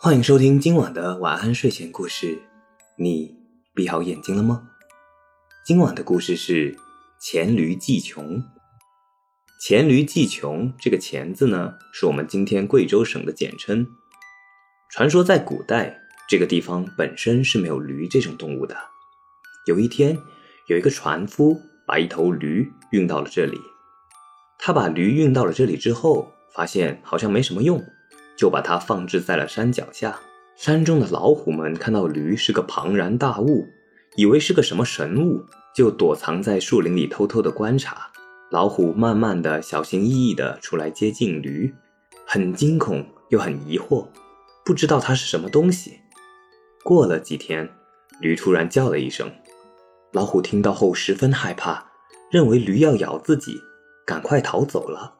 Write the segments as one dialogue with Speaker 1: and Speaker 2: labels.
Speaker 1: 欢迎收听今晚的晚安睡前故事。你闭好眼睛了吗？今晚的故事是《黔驴技穷》。黔驴技穷这个“黔”字呢，是我们今天贵州省的简称。传说在古代，这个地方本身是没有驴这种动物的。有一天，有一个船夫把一头驴运到了这里。他把驴运到了这里之后，发现好像没什么用。就把它放置在了山脚下。山中的老虎们看到驴是个庞然大物，以为是个什么神物，就躲藏在树林里偷偷的观察。老虎慢慢的、小心翼翼的出来接近驴，很惊恐又很疑惑，不知道它是什么东西。过了几天，驴突然叫了一声，老虎听到后十分害怕，认为驴要咬自己，赶快逃走了。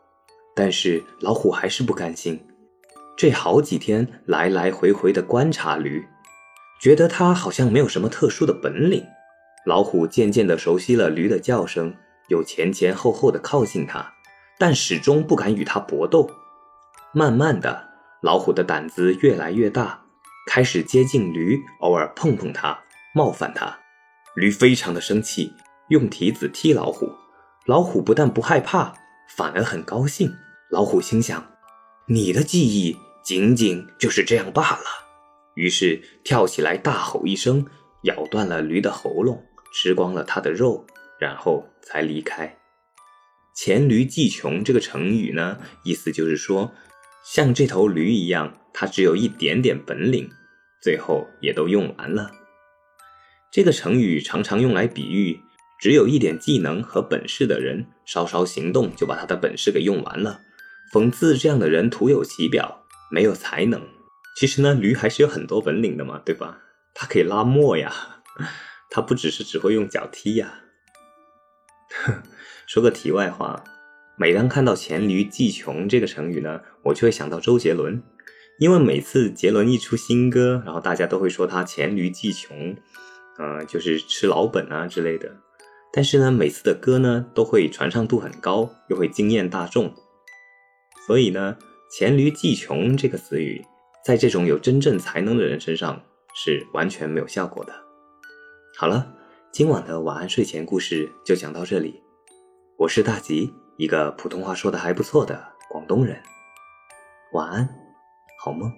Speaker 1: 但是老虎还是不甘心。这好几天来来回回的观察驴，觉得它好像没有什么特殊的本领。老虎渐渐地熟悉了驴的叫声，又前前后后的靠近它，但始终不敢与它搏斗。慢慢的，老虎的胆子越来越大，开始接近驴，偶尔碰碰它，冒犯它。驴非常的生气，用蹄子踢老虎。老虎不但不害怕，反而很高兴。老虎心想：你的记忆。仅仅就是这样罢了。于是跳起来大吼一声，咬断了驴的喉咙，吃光了它的肉，然后才离开。黔驴技穷这个成语呢，意思就是说，像这头驴一样，它只有一点点本领，最后也都用完了。这个成语常常用来比喻只有一点技能和本事的人，稍稍行动就把他的本事给用完了，讽刺这样的人徒有其表。没有才能，其实呢，驴还是有很多本领的嘛，对吧？它可以拉磨呀，它不只是只会用脚踢呀。说个题外话，每当看到“黔驴技穷”这个成语呢，我就会想到周杰伦，因为每次杰伦一出新歌，然后大家都会说他“黔驴技穷”，呃，就是吃老本啊之类的。但是呢，每次的歌呢，都会传唱度很高，又会惊艳大众，所以呢。黔驴技穷这个词语，在这种有真正才能的人身上是完全没有效果的。好了，今晚的晚安睡前故事就讲到这里。我是大吉，一个普通话说的还不错的广东人。晚安，好梦。